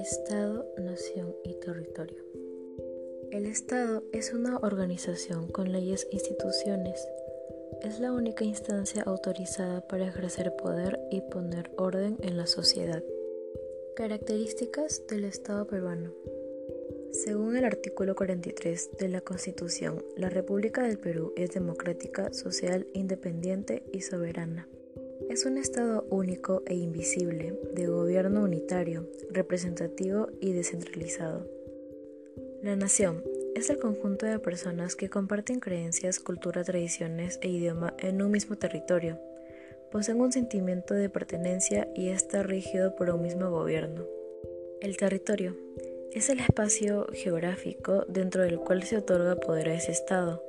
Estado, nación y territorio. El Estado es una organización con leyes e instituciones. Es la única instancia autorizada para ejercer poder y poner orden en la sociedad. Características del Estado peruano. Según el artículo 43 de la Constitución, la República del Perú es democrática, social, independiente y soberana. Es un Estado único e invisible, de gobierno unitario, representativo y descentralizado. La nación es el conjunto de personas que comparten creencias, cultura, tradiciones e idioma en un mismo territorio. Poseen un sentimiento de pertenencia y está rígido por un mismo gobierno. El territorio es el espacio geográfico dentro del cual se otorga poder a ese Estado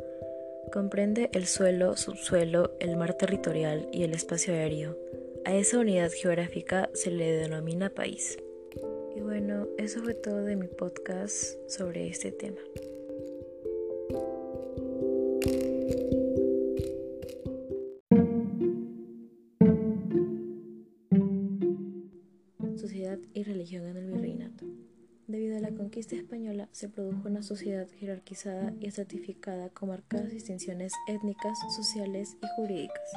Comprende el suelo, subsuelo, el mar territorial y el espacio aéreo. A esa unidad geográfica se le denomina país. Y bueno, eso fue todo de mi podcast sobre este tema. Sociedad y religión en el virreinato. Debido a la conquista española, se produjo una sociedad jerarquizada y estratificada con marcadas distinciones étnicas, sociales y jurídicas.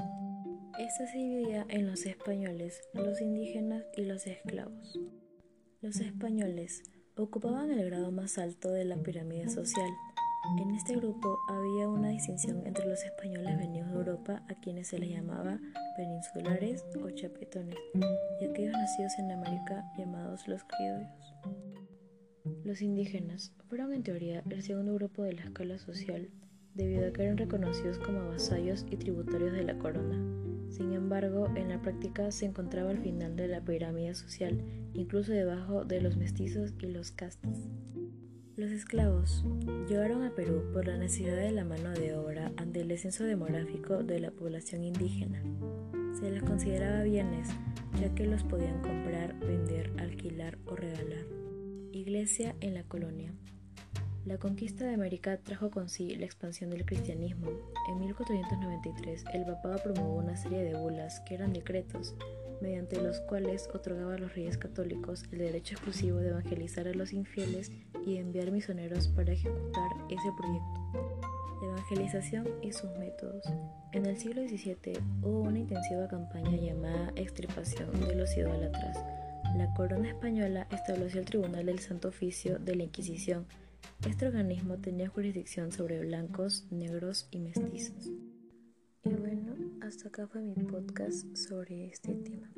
Esta se dividía en los españoles, los indígenas y los esclavos. Los españoles ocupaban el grado más alto de la pirámide social. En este grupo había una distinción entre los españoles venidos de Europa, a quienes se les llamaba peninsulares o chapetones, y aquellos nacidos en América llamados los criollos. Los indígenas fueron en teoría el segundo grupo de la escala social, debido a que eran reconocidos como vasallos y tributarios de la corona. Sin embargo, en la práctica se encontraba al final de la pirámide social, incluso debajo de los mestizos y los castas. Los esclavos llegaron a Perú por la necesidad de la mano de obra ante el descenso demográfico de la población indígena. Se les consideraba bienes, ya que los podían comprar, vender, alquilar o regalar. Iglesia en la colonia. La conquista de América trajo con sí la expansión del cristianismo. En 1493 el papado promulgó una serie de bulas que eran decretos, mediante los cuales otorgaba a los reyes católicos el derecho exclusivo de evangelizar a los infieles y enviar misioneros para ejecutar ese proyecto. Evangelización y sus métodos. En el siglo XVII hubo una intensiva campaña llamada extirpación de los idólatras la corona española estableció el Tribunal del Santo Oficio de la Inquisición. Este organismo tenía jurisdicción sobre blancos, negros y mestizos. Y bueno, hasta acá fue mi podcast sobre este tema.